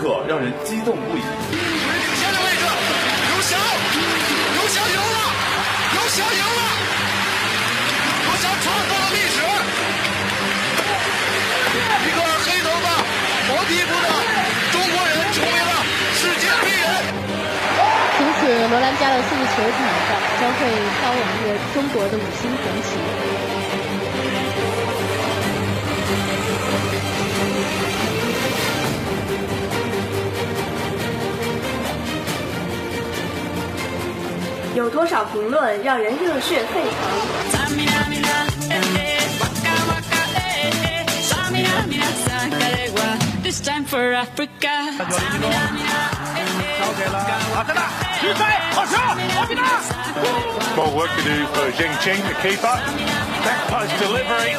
有多少时刻让人激动不已？领先的位置，刘翔，刘翔赢了，刘翔赢了，刘翔创造了历史，一个黑头发、黄皮肤的中国人成为了世界第一人。从此，罗兰加的速度球场上将会飘扬着中国的五星红旗。有多少评论让人热血沸腾？交给了阿克纳，比赛好球，奥比纳。More work to do for Jing Ching, the keeper. Back post delivery.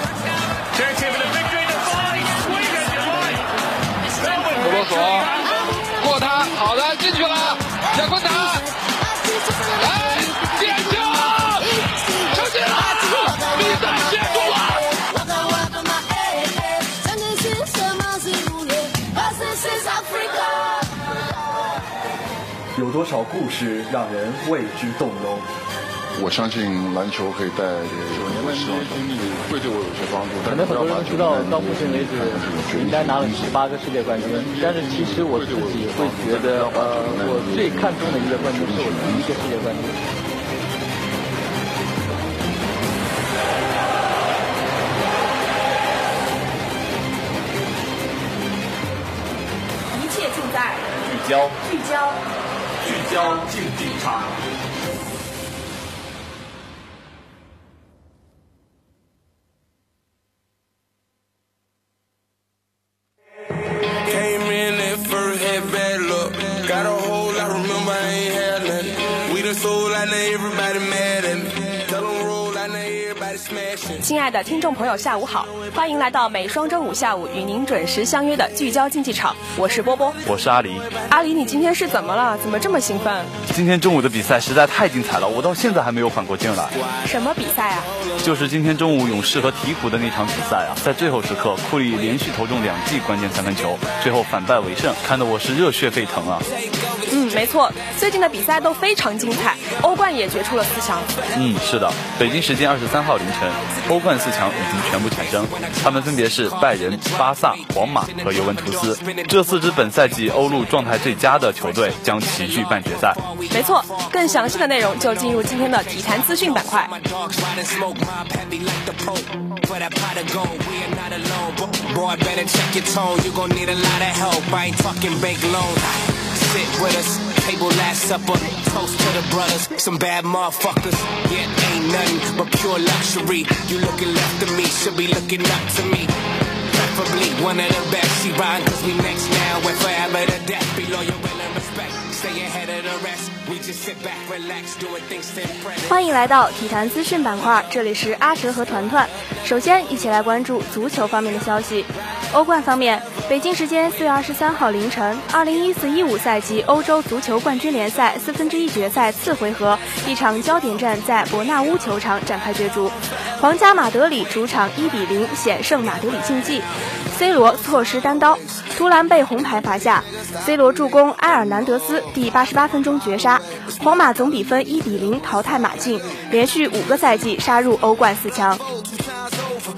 Chance here for the victory. The volley, swing as you like. Melbourne 罗索过他，好的进去了，贾昆达，点球，球进了，比赛结束了。有多少故事让人为之动容？我相信篮球可以带给我们希望经历会对我有些帮助。可能很多人都知道，到目前为止，应该拿了十八个世界冠军。但是其实我自己会觉得，呃，我最看重的一个冠军是我第一个世界冠军。一切尽在聚焦，聚焦。聚焦竞技场。的听众朋友，下午好，欢迎来到每双周五下午与您准时相约的聚焦竞技场，我是波波。我是阿狸。阿狸，你今天是怎么了？怎么这么兴奋？今天中午的比赛实在太精彩了，我到现在还没有缓过劲来。什么比赛啊？就是今天中午勇士和鹈鹕的那场比赛啊，在最后时刻，库里连续投中两记关键三分球，最后反败为胜，看得我是热血沸腾啊！嗯，没错，最近的比赛都非常精彩，欧冠也决出了四强。嗯，是的，北京时间二十三号凌晨，欧冠四强已经全部产生，他们分别是拜仁、巴萨、皇马和尤文图斯。这四支本赛季欧陆状态最佳的球队将齐聚半决赛。没错，更详细的内容就进入今天的体坛资讯板块。table last supper. Toast to the brothers, some bad motherfuckers. Yeah, ain't nothing but pure luxury. You looking left to me, should be looking up to me. Preferably one of the best she rhyme, cause we next now and forever to death. Be loyal, will, and respect. 欢迎来到体坛资讯板块，这里是阿哲和团团。首先，一起来关注足球方面的消息。欧冠方面，北京时间四月二十三号凌晨，二零一四一五赛季欧洲足球冠军联赛四分之一决赛次回合，一场焦点战在伯纳乌球场展开角逐。皇家马德里主场一比零险胜马德里竞技，C 罗错失单刀，图兰被红牌罚下，C 罗助攻埃尔南德斯第八十八分钟绝杀，皇马总比分一比零淘汰马竞，连续五个赛季杀入欧冠四强。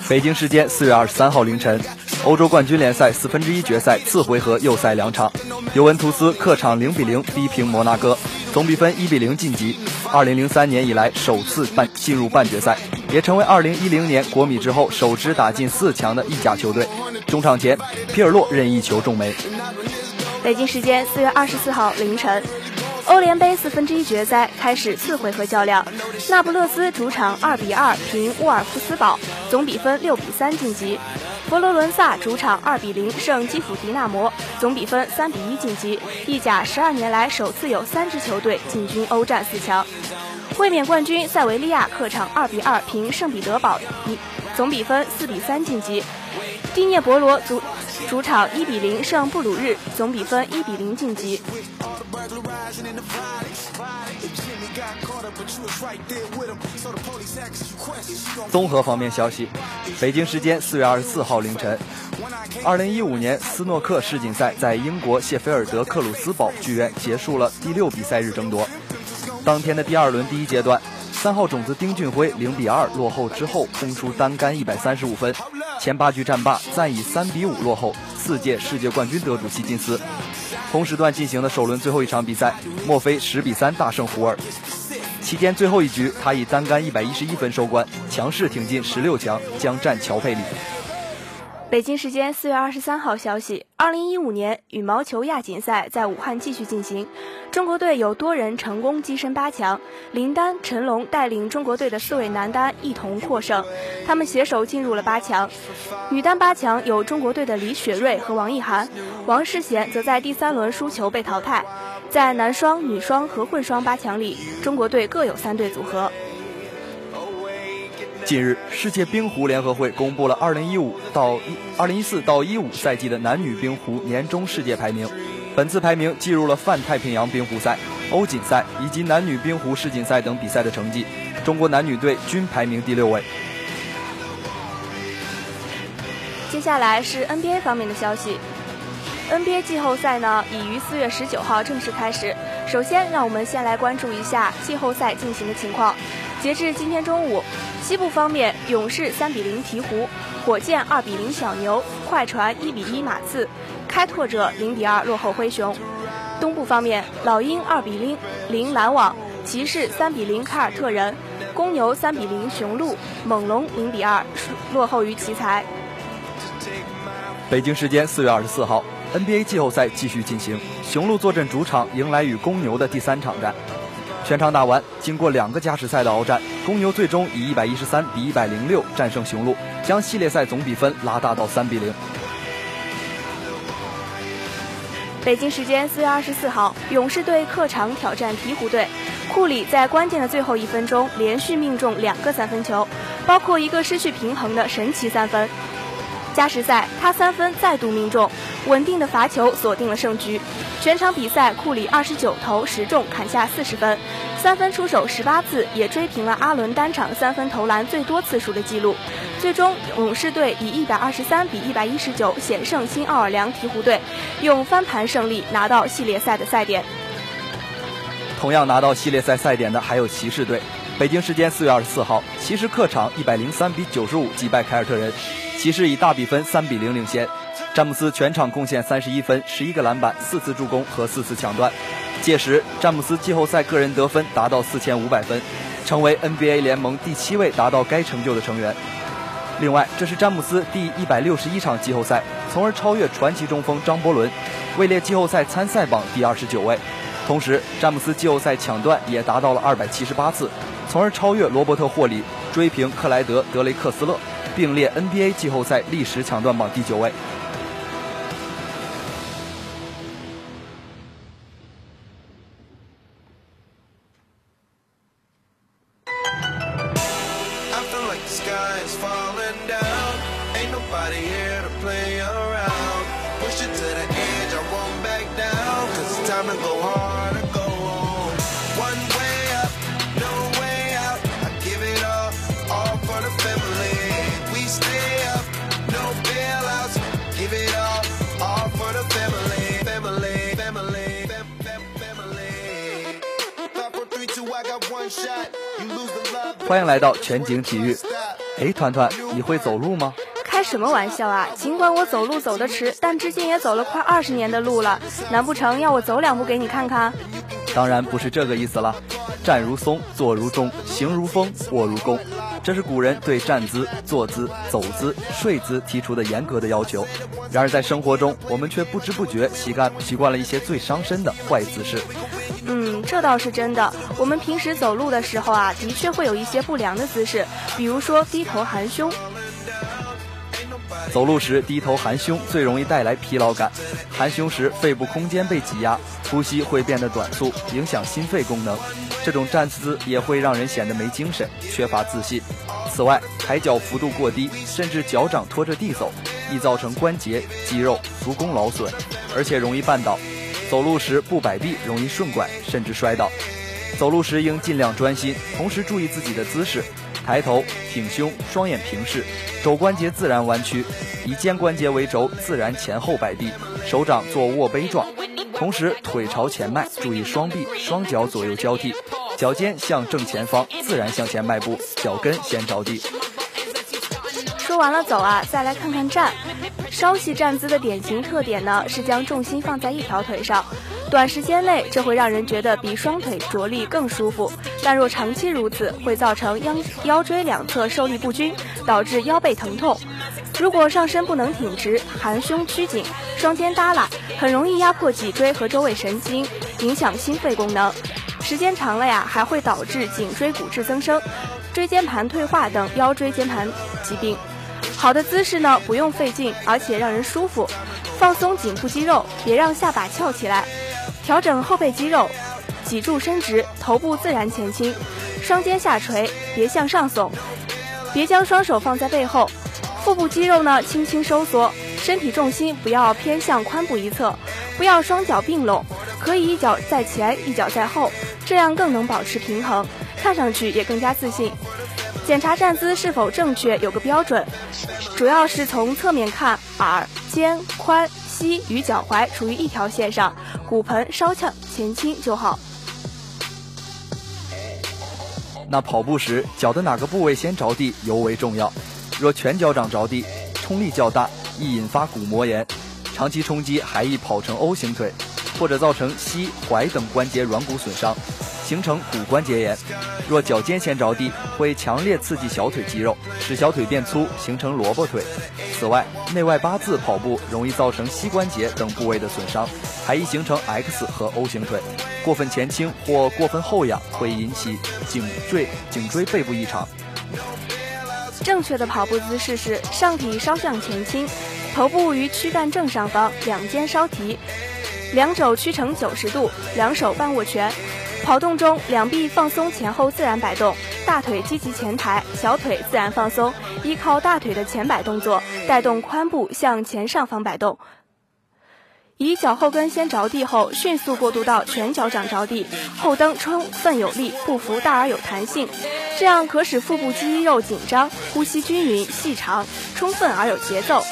北京时间四月二十三号凌晨，欧洲冠军联赛四分之一决赛次回合又赛两场，尤文图斯客场零比零逼平摩纳哥，总比分一比零晋级。二零零三年以来首次半进入半决赛，也成为二零一零年国米之后首支打进四强的意甲球队。中场前，皮尔洛任意球中门。北京时间四月二十四号凌晨，欧联杯四分之一决赛开始次回合较量，那不勒斯主场二比二平沃尔夫斯堡，总比分六比三晋级；佛罗伦萨主场二比零胜基辅迪纳摩，总比分三比一晋级。意甲十二年来首次有三支球队进军欧战四强。卫冕冠军塞维利亚客场二比二平圣彼得堡，总比分四比三晋级。蒂涅博罗主主场一比零胜布鲁日，总比分一比零晋级。综合方面消息，北京时间四月二十四号凌晨，二零一五年斯诺克世锦赛在英国谢菲尔德克鲁斯堡剧院结束了第六比赛日争夺。当天的第二轮第一阶段，三号种子丁俊晖零比二落后之后，轰出单杆一百三十五分，前八局战罢，暂以三比五落后四届世界冠军得主希金斯。同时段进行的首轮最后一场比赛，墨菲十比三大胜胡尔。期间最后一局，他以单杆一百一十一分收官，强势挺进十六强，将战乔佩里。北京时间四月二十三号消息，二零一五年羽毛球亚锦赛在武汉继续进行，中国队有多人成功跻身八强，林丹、陈龙带领中国队的四位男单一同获胜，他们携手进入了八强。女单八强有中国队的李雪芮和王艺涵，王适娴则在第三轮输球被淘汰。在男双、女双和混双八强里，中国队各有三对组合。近日，世界冰壶联合会公布了2015到2014到15赛季的男女冰壶年终世界排名。本次排名计入了泛太平洋冰壶赛、欧锦赛以及男女冰壶世锦赛等比赛的成绩。中国男女队均排名第六位。接下来是 NBA 方面的消息。NBA 季后赛呢，已于四月十九号正式开始。首先，让我们先来关注一下季后赛进行的情况。截至今天中午，西部方面，勇士三比零鹈鹕，火箭二比零小牛，快船一比一马刺，开拓者零比二落后灰熊。东部方面，老鹰二比零零篮网，骑士三比零凯尔特人，公牛三比零雄鹿，猛龙零比二落后于奇才。北京时间四月二十四号，NBA 季后赛继续进行，雄鹿坐镇主场迎来与公牛的第三场战。全场打完，经过两个加时赛的鏖战，公牛最终以一百一十三比一百零六战胜雄鹿，将系列赛总比分拉大到三比零。北京时间四月二十四号，勇士队客场挑战鹈鹕队，库里在关键的最后一分钟连续命中两个三分球，包括一个失去平衡的神奇三分。加时赛，他三分再度命中，稳定的罚球锁定了胜局。全场比赛，库里二十九投十中，砍下四十分，三分出手十八次，也追平了阿伦单场三分投篮最多次数的记录。最终，勇士队以一百二十三比一百一十九险胜新奥尔良鹈鹕队，用翻盘胜利拿到系列赛的赛点。同样拿到系列赛赛点的还有骑士队。北京时间四月二十四号，骑士客场一百零三比九十五击败凯尔特人，骑士以大比分三比零领先。詹姆斯全场贡献三十一分、十一个篮板、四次助攻和四次抢断。届时，詹姆斯季后赛个人得分达到四千五百分，成为 NBA 联盟第七位达到该成就的成员。另外，这是詹姆斯第一百六十一场季后赛，从而超越传奇中锋张伯伦，位列季后赛参赛榜第二十九位。同时，詹姆斯季后赛抢断也达到了二百七十八次，从而超越罗伯特霍里，追平克莱德德雷克斯勒，并列 NBA 季后赛历史抢断榜第九位。欢迎来到全景体育。哎，团团，你会走路吗？开什么玩笑啊！尽管我走路走得迟，但至今也走了快二十年的路了。难不成要我走两步给你看看？当然不是这个意思了。站如松，坐如钟，行如风，卧如弓，这是古人对站姿、坐姿、走姿、睡姿提出的严格的要求。然而在生活中，我们却不知不觉习惯习惯了一些最伤身的坏姿势。嗯，这倒是真的。我们平时走路的时候啊，的确会有一些不良的姿势，比如说低头含胸。走路时低头含胸最容易带来疲劳感，含胸时肺部空间被挤压，呼吸会变得短促，影响心肺功能。这种站姿也会让人显得没精神，缺乏自信。此外，抬脚幅度过低，甚至脚掌拖着地走，易造成关节、肌肉、足弓劳损，而且容易绊倒。走路时不摆臂，容易顺拐，甚至摔倒。走路时应尽量专心，同时注意自己的姿势，抬头、挺胸，双眼平视，肘关节自然弯曲，以肩关节为轴，自然前后摆臂，手掌做握杯状，同时腿朝前迈，注意双臂、双脚左右交替，脚尖向正前方，自然向前迈步，脚跟先着地。说完了走啊，再来看看站。稍息站姿的典型特点呢，是将重心放在一条腿上。短时间内，这会让人觉得比双腿着力更舒服；但若长期如此，会造成腰腰椎两侧受力不均，导致腰背疼痛。如果上身不能挺直，含胸曲颈，双肩耷拉，很容易压迫脊椎和周围神经，影响心肺功能。时间长了呀，还会导致颈椎骨质增生、椎间盘退化等腰椎间盘疾病。好的姿势呢，不用费劲，而且让人舒服。放松颈部肌肉，别让下巴翘起来。调整后背肌肉，脊柱伸直，头部自然前倾，双肩下垂，别向上耸，别将双手放在背后，腹部肌肉呢轻轻收缩，身体重心不要偏向髋部一侧，不要双脚并拢，可以一脚在前，一脚在后，这样更能保持平衡，看上去也更加自信。检查站姿是否正确有个标准，主要是从侧面看，耳、肩、髋。膝与脚踝处于一条线上，骨盆稍向前倾就好。那跑步时脚的哪个部位先着地尤为重要。若全脚掌着地，冲力较大，易引发骨膜炎；长期冲击还易跑成 O 型腿，或者造成膝、踝等关节软骨损伤。形成骨关节炎。若脚尖先着地，会强烈刺激小腿肌肉，使小腿变粗，形成萝卜腿。此外，内外八字跑步容易造成膝关节等部位的损伤，还易形成 X 和 O 型腿。过分前倾或过分后仰会引起颈椎颈椎背部异常。正确的跑步姿势是上体稍向前倾，头部于躯干正上方，两肩稍提，两肘屈成九十度，两手半握拳。跑动中，两臂放松前后自然摆动，大腿积极前抬，小腿自然放松，依靠大腿的前摆动作带动髋部向前上方摆动。以脚后跟先着地后，迅速过渡到全脚掌着地，后蹬充分有力，步幅大而有弹性，这样可使腹部肌肉紧张，呼吸均匀细长，充分而有节奏。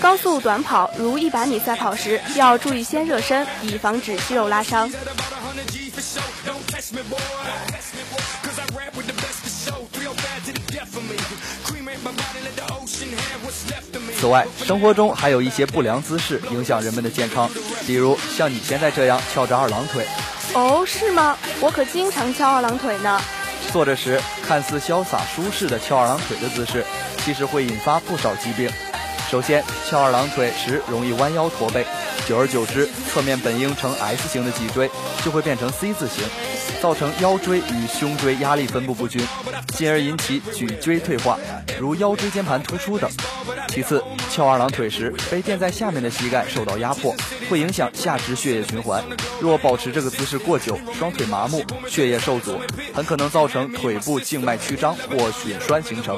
高速短跑如一百米赛跑时，要注意先热身，以防止肌肉拉伤。此外，生活中还有一些不良姿势影响人们的健康，比如像你现在这样翘着二郎腿。哦，是吗？我可经常翘二郎腿呢。坐着时看似潇洒舒适的翘二郎腿的姿势，其实会引发不少疾病。首先，翘二郎腿时容易弯腰驼背，久而久之，侧面本应呈 S 型的脊椎就会变成 C 字形，造成腰椎与胸椎压力分布不均，进而引起脊椎退化，如腰椎间盘突出等。其次，翘二郎腿时被垫在下面的膝盖受到压迫，会影响下肢血液循环。若保持这个姿势过久，双腿麻木，血液受阻，很可能造成腿部静脉曲张或血栓形成。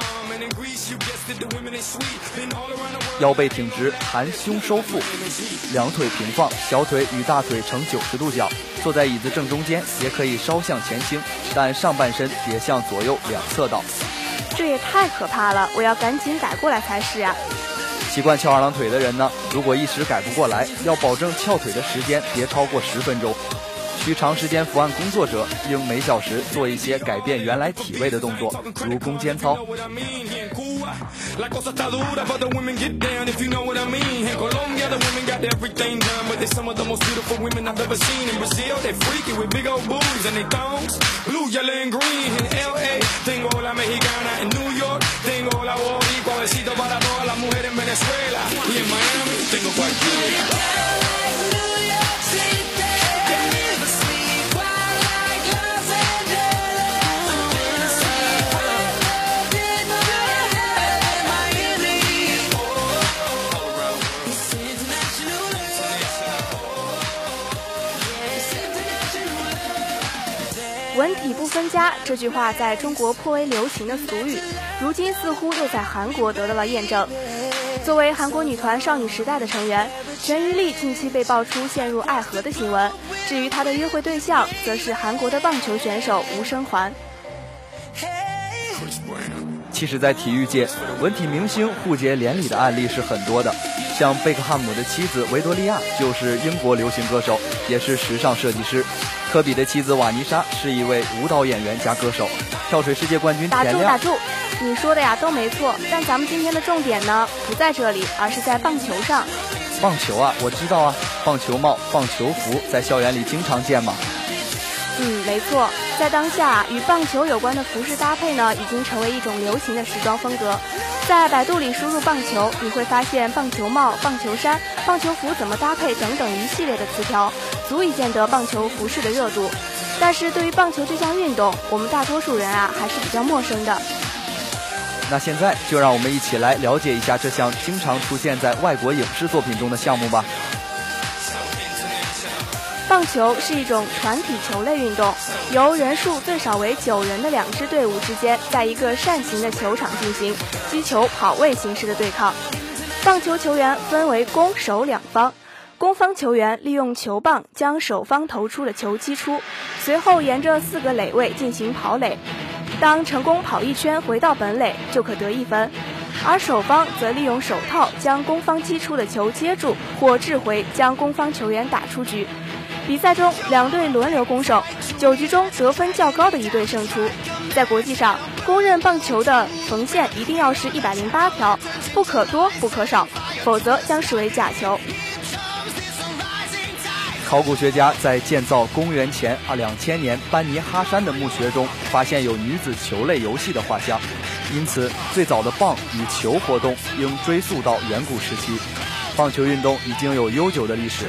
腰背挺直，含胸收腹，两腿平放，小腿与大腿呈九十度角。坐在椅子正中间，也可以稍向前倾，但上半身别向左右两侧倒。这也太可怕了，我要赶紧改过来才是啊！习惯翘二郎腿的人呢，如果一时改不过来，要保证翘腿的时间别超过十分钟。需长时间伏案工作者，应每小时做一些改变原来体位的动作，如弓肩操。文体不分家这句话在中国颇为流行的俗语，如今似乎又在韩国得到了验证。作为韩国女团少女时代的成员，全玉丽近期被爆出陷入爱河的新闻，至于她的约会对象，则是韩国的棒球选手吴生桓。其实，在体育界，文体明星互结连理的案例是很多的。像贝克汉姆的妻子维多利亚就是英国流行歌手，也是时尚设计师；科比的妻子瓦妮莎是一位舞蹈演员加歌手；跳水世界冠军。打住打住，你说的呀都没错，但咱们今天的重点呢不在这里，而是在棒球上。棒球啊，我知道啊，棒球帽、棒球服在校园里经常见嘛。嗯，没错，在当下与棒球有关的服饰搭配呢，已经成为一种流行的时装风格。在百度里输入“棒球”，你会发现棒球帽、棒球衫、棒球服怎么搭配等等一系列的词条，足以见得棒球服饰的热度。但是对于棒球这项运动，我们大多数人啊还是比较陌生的。那现在就让我们一起来了解一下这项经常出现在外国影视作品中的项目吧。棒球是一种团体球类运动，由人数最少为九人的两支队伍之间，在一个扇形的球场进行击球跑位形式的对抗。棒球球员分为攻守两方，攻方球员利用球棒将守方投出的球击出，随后沿着四个垒位进行跑垒。当成功跑一圈回到本垒，就可得一分。而守方则利用手套将攻方击出的球接住或掷回，将攻方球员打出局。比赛中，两队轮流攻守，九局中得分较高的一队胜出。在国际上，公认棒球的缝线一定要是一百零八条，不可多不可少，否则将视为假球。考古学家在建造公元前啊两千年班尼哈山的墓穴中，发现有女子球类游戏的画像，因此最早的棒与球活动应追溯到远古时期。棒球运动已经有悠久的历史。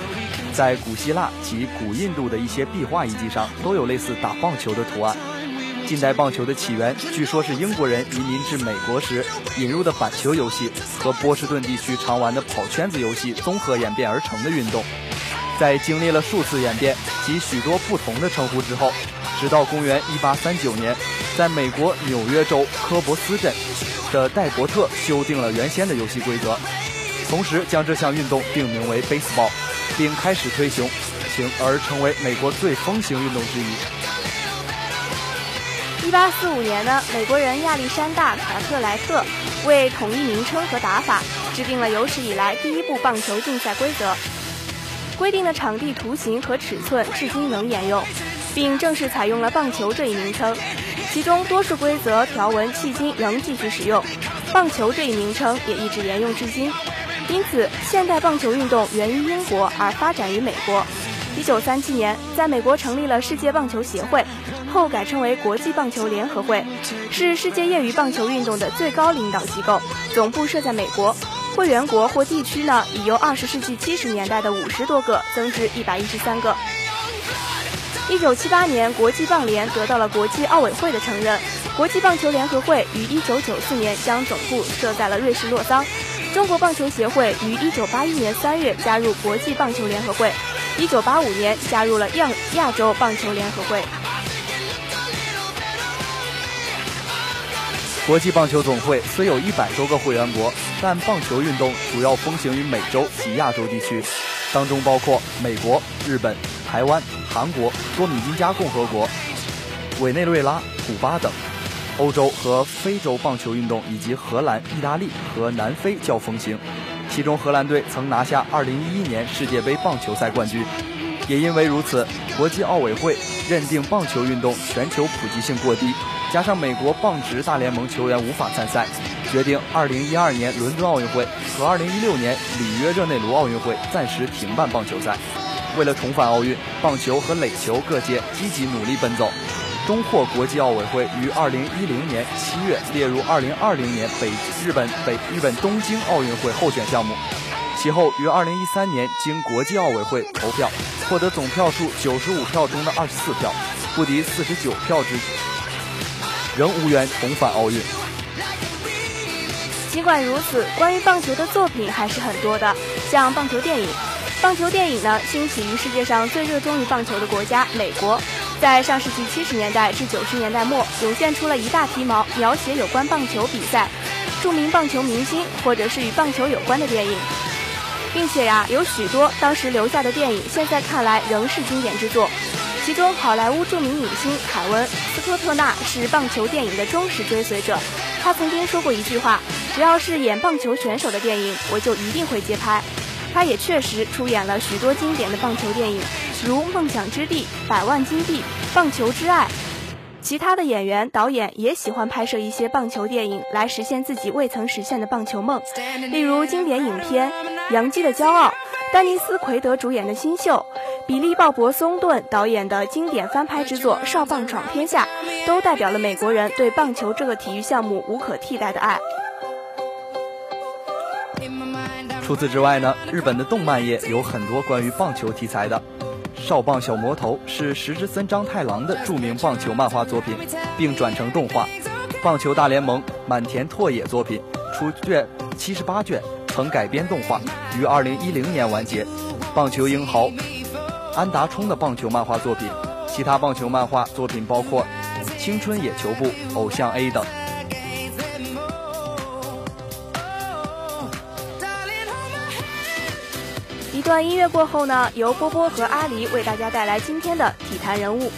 在古希腊及古印度的一些壁画遗迹上，都有类似打棒球的图案。近代棒球的起源，据说是英国人移民至美国时引入的板球游戏和波士顿地区常玩的跑圈子游戏综合演变而成的运动。在经历了数次演变及许多不同的称呼之后，直到公元1839年，在美国纽约州科博斯镇的戴伯特修订了原先的游戏规则，同时将这项运动定名为 baseball。并开始推行，行而成为美国最风行运动之一。一八四五年呢，美国人亚历山大·卡特莱特为统一名称和打法，制定了有史以来第一部棒球竞赛规则。规定的场地图形和尺寸至今仍沿用，并正式采用了棒球这一名称。其中多数规则条文迄今仍继续使用，棒球这一名称也一直沿用至今。因此，现代棒球运动源于英国而发展于美国。一九三七年，在美国成立了世界棒球协会，后改称为国际棒球联合会，是世界业余棒球运动的最高领导机构，总部设在美国。会员国或地区呢，已由二十世纪七十年代的五十多个增至一百一十三个。一九七八年，国际棒联得到了国际奥委会的承认。国际棒球联合会于一九九四年将总部设在了瑞士洛桑。中国棒球协会于一九八一年三月加入国际棒球联合会，一九八五年加入了亚亚洲棒球联合会。国际棒球总会虽有一百多个会员国，但棒球运动主要风行于美洲及亚洲地区，当中包括美国、日本、台湾、韩国、多米尼加共和国、委内瑞拉、古巴等。欧洲和非洲棒球运动以及荷兰、意大利和南非较风行，其中荷兰队曾拿下2011年世界杯棒球赛冠军。也因为如此，国际奥委会认定棒球运动全球普及性过低，加上美国棒职大联盟球员无法参赛，决定2012年伦敦奥运会和2016年里约热内卢奥运会暂时停办棒球赛。为了重返奥运，棒球和垒球各界积极努力奔走。终获国际奥委会于二零一零年七月列入二零二零年北日本北日本东京奥运会候选项目，其后于二零一三年经国际奥委会投票，获得总票数九十五票中的二十四票，不敌四十九票之，仍无缘重返奥运。尽管如此，关于棒球的作品还是很多的，像棒球电影。棒球电影呢，兴起于世界上最热衷于棒球的国家美国。在上世纪七十年代至九十年代末，涌现出了一大批毛描写有关棒球比赛、著名棒球明星或者是与棒球有关的电影。并且呀，有许多当时留下的电影，现在看来仍是经典之作。其中，好莱坞著名影星凯文·斯科特纳是棒球电影的忠实追随者。他曾经说过一句话：“只要是演棒球选手的电影，我就一定会接拍。”他也确实出演了许多经典的棒球电影，如《梦想之地》《百万金币》《棒球之爱》。其他的演员、导演也喜欢拍摄一些棒球电影，来实现自己未曾实现的棒球梦。例如经典影片《洋基的骄傲》，丹尼斯·奎德主演的《新秀》，比利·鲍勃·松顿导演的经典翻拍之作《少棒闯天下》，都代表了美国人对棒球这个体育项目无可替代的爱。除此之外呢，日本的动漫业有很多关于棒球题材的。少棒小魔头是石之森章太郎的著名棒球漫画作品，并转成动画。棒球大联盟满田拓也作品出卷七十八卷，曾改编动画，于二零一零年完结。棒球英豪安达充的棒球漫画作品，其他棒球漫画作品包括《青春野球部》《偶像 A》等。一段音乐过后呢，由波波和阿狸为大家带来今天的体坛人物。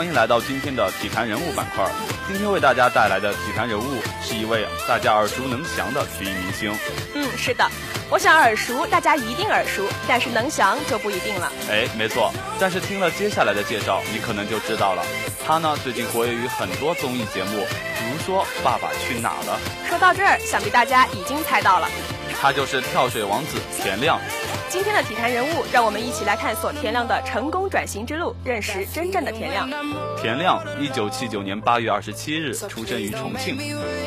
欢迎来到今天的体坛人物板块。今天为大家带来的体坛人物是一位大家耳熟能详的体育明星。嗯，是的，我想耳熟，大家一定耳熟，但是能详就不一定了。哎，没错。但是听了接下来的介绍，你可能就知道了。他呢，最近活跃于很多综艺节目，比如说《爸爸去哪儿了》。说到这儿，想必大家已经猜到了，他就是跳水王子田亮。今天的体坛人物，让我们一起来探索田亮的成功转型之路，认识真正的田亮。田亮，一九七九年八月二十七日出生于重庆，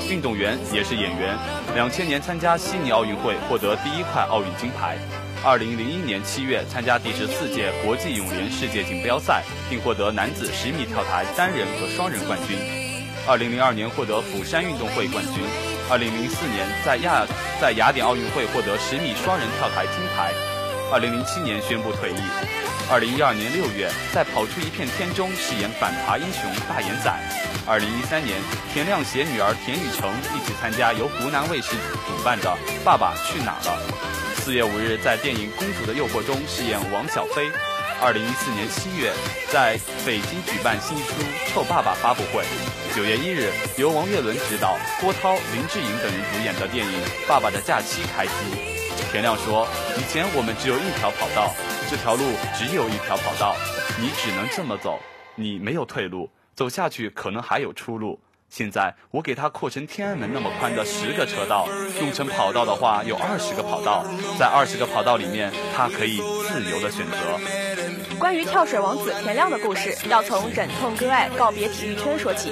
运动员也是演员。两千年参加悉尼奥运会获得第一块奥运金牌。二零零一年七月参加第十四届国际泳联世界锦标赛，并获得男子十米跳台单人和双人冠军。二零零二年获得釜山运动会冠军。二零零四年在亚在雅典奥运会获得十米双人跳台金牌。二零零七年宣布退役。二零一二年六月，在跑出一片天中饰演反扒英雄大眼仔。二零一三年，田亮携女儿田雨橙一起参加由湖南卫视主办的《爸爸去哪儿了》。四月五日，在电影《公主的诱惑》中饰演王小飞。二零一四年七月，在北京举办新书《臭爸爸》发布会。九月一日，由王岳伦执导、郭涛、林志颖等人主演的电影《爸爸的假期》开机。田亮说：“以前我们只有一条跑道，这条路只有一条跑道，你只能这么走，你没有退路，走下去可能还有出路。现在我给它扩成天安门那么宽的十个车道，用成跑道的话有二十个跑道，在二十个跑道里面，它可以自由的选择。”关于跳水王子田亮的故事，要从忍痛割爱告别体育圈说起。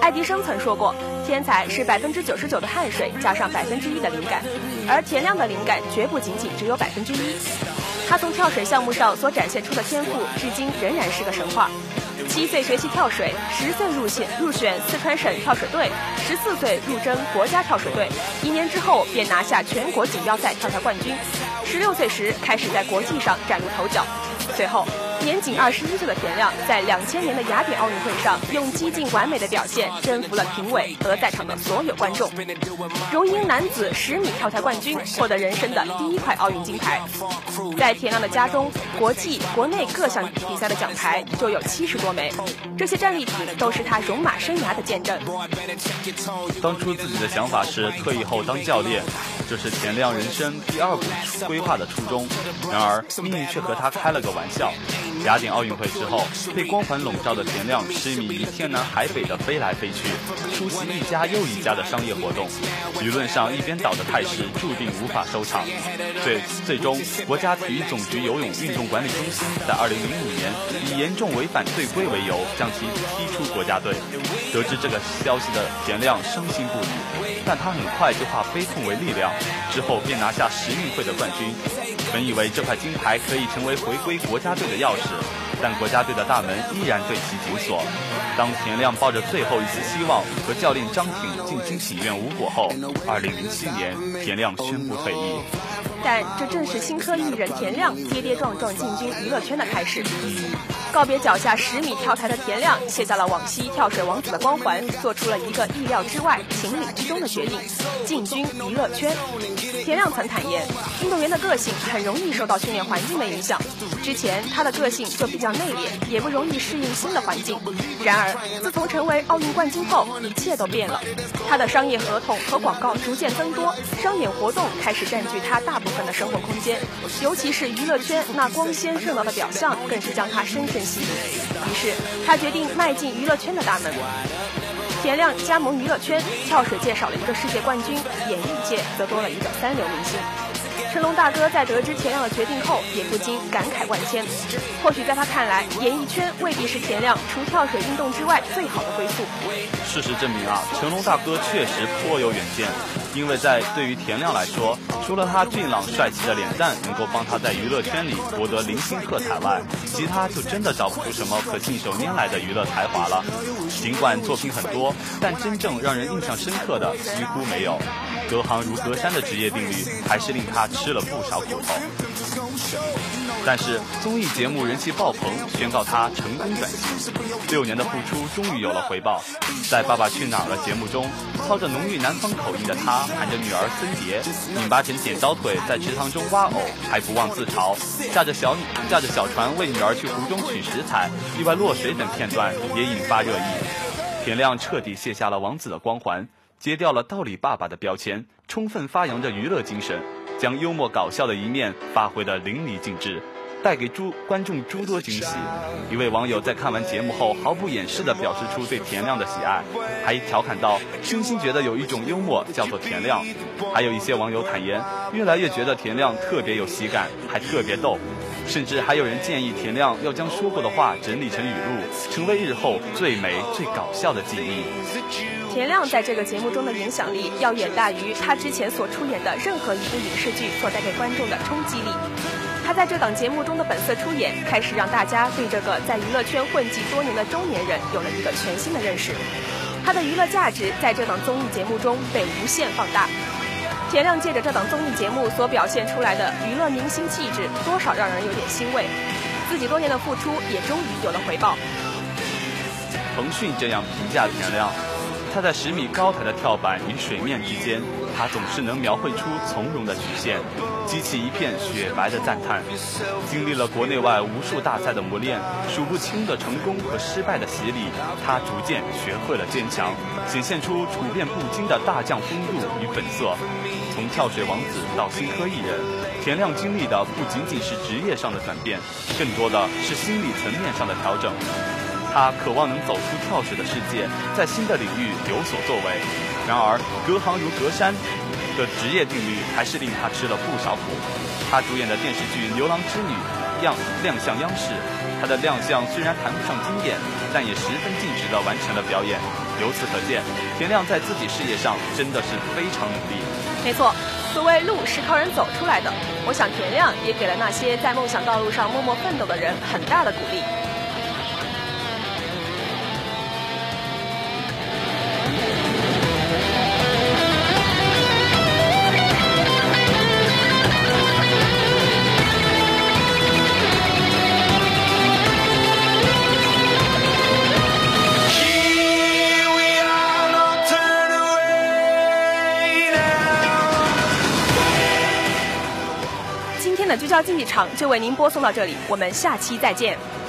爱迪生曾说过：“天才是百分之九十九的汗水加上百分之一的灵感。”而田亮的灵感绝不仅仅只有百分之一。他从跳水项目上所展现出的天赋，至今仍然是个神话。七岁学习跳水，十岁入选入选四川省跳水队，十四岁入征国家跳水队，一年之后便拿下全国锦标赛跳台冠军。十六岁时开始在国际上崭露头角。随后，年仅二十一岁的田亮，在两千年的雅典奥运会上，用几近完美的表现征服了评委和在场的所有观众，荣膺男子十米跳台冠军，获得人生的第一块奥运金牌。在田亮的家中，国际、国内各项比赛的奖牌就有七十多枚，这些战利品都是他戎马生涯的见证。当初自己的想法是退役后当教练，这是田亮人生第二步规划的初衷。然而命运却和他开了个玩笑。雅典奥运会之后，被光环笼罩的田亮痴迷于天南海北的飞来飞去，出席一家又一家的商业活动，舆论上一边倒的态势注定无法收场。最最终，国家体育总局游泳运动管理中心在2005年以严重违反队规为由，将其踢出国家队。得知这个消息的田亮伤心不已，但他很快就化悲痛为力量，之后便拿下十运会的冠军。本以为这块金牌可以成为回归国家队的钥匙，但国家队的大门依然对其紧锁。当田亮抱着最后一丝希望和教练张挺进京请愿无果后，2007年田亮宣布退役。但这正是新科艺人田亮跌跌撞撞进军娱乐圈的开始。告别脚下十米跳台的田亮，卸下了往昔跳水王子的光环，做出了一个意料之外、情理之中的决定，进军娱乐圈。田亮曾坦言，运动员的个性很容易受到训练环境的影响。之前他的个性就比较内敛，也不容易适应新的环境。然而，自从成为奥运冠军后，一切都变了。他的商业合同和广告逐渐增多，商演活动开始占据他大部分的生活空间。尤其是娱乐圈那光鲜热闹的表象，更是将他深深吸引。于是，他决定迈进娱乐圈的大门。田亮加盟娱乐圈，跳水界少了一个世界冠军，演艺界则多了一个三流明星。成龙大哥在得知田亮的决定后，也不禁感慨万千。或许在他看来，演艺圈未必是田亮除跳水运动之外最好的归宿。事实证明啊，成龙大哥确实颇有远见。因为在对于田亮来说，除了他俊朗帅气的脸蛋能够帮他在娱乐圈里博得零星喝彩外，其他就真的找不出什么可信手拈来的娱乐才华了。尽管作品很多，但真正让人印象深刻的几乎没有。隔行如隔山的职业定律，还是令他吃了不少苦头。但是综艺节目人气爆棚，宣告他成功转型。六年的付出终于有了回报。在《爸爸去哪儿了》节目中，操着浓郁南方口音的他，喊着女儿森碟，拧巴成剪刀腿在池塘中挖藕，还不忘自嘲，驾着小驾着小船为女儿去湖中取食材，意外落水等片段也引发热议。田亮彻底卸下了王子的光环，揭掉了道理爸爸的标签，充分发扬着娱乐精神。将幽默搞笑的一面发挥得淋漓尽致，带给诸观众诸多惊喜。一位网友在看完节目后毫不掩饰地表示出对田亮的喜爱，还调侃道：“真心觉得有一种幽默叫做田亮。”还有一些网友坦言，越来越觉得田亮特别有喜感，还特别逗。甚至还有人建议田亮要将说过的话整理成语录，成为日后最美最搞笑的记忆。田亮在这个节目中的影响力要远大于他之前所出演的任何一部影视剧所带给观众的冲击力。他在这档节目中的本色出演，开始让大家对这个在娱乐圈混迹多年的中年人有了一个全新的认识。他的娱乐价值在这档综艺节目中被无限放大。田亮借着这档综艺节目所表现出来的娱乐明星气质，多少让人有点欣慰。自己多年的付出也终于有了回报。腾讯这样评价田亮。他在十米高台的跳板与水面之间，他总是能描绘出从容的曲线，激起一片雪白的赞叹。经历了国内外无数大赛的磨练，数不清的成功和失败的洗礼，他逐渐学会了坚强，显现出处变不惊的大将风度与本色。从跳水王子到新科艺人，田亮经历的不仅仅是职业上的转变，更多的是心理层面上的调整。他渴望能走出跳水的世界，在新的领域有所作为。然而，隔行如隔山的职业定律还是令他吃了不少苦。他主演的电视剧《牛郎织女》亮亮相央视，他的亮相虽然谈不上惊艳，但也十分尽职地完成了表演。由此可见，田亮在自己事业上真的是非常努力。没错，所谓路是靠人走出来的。我想田亮也给了那些在梦想道路上默默奋斗的人很大的鼓励。今天的聚焦竞技场就为您播送到这里我们下期再见。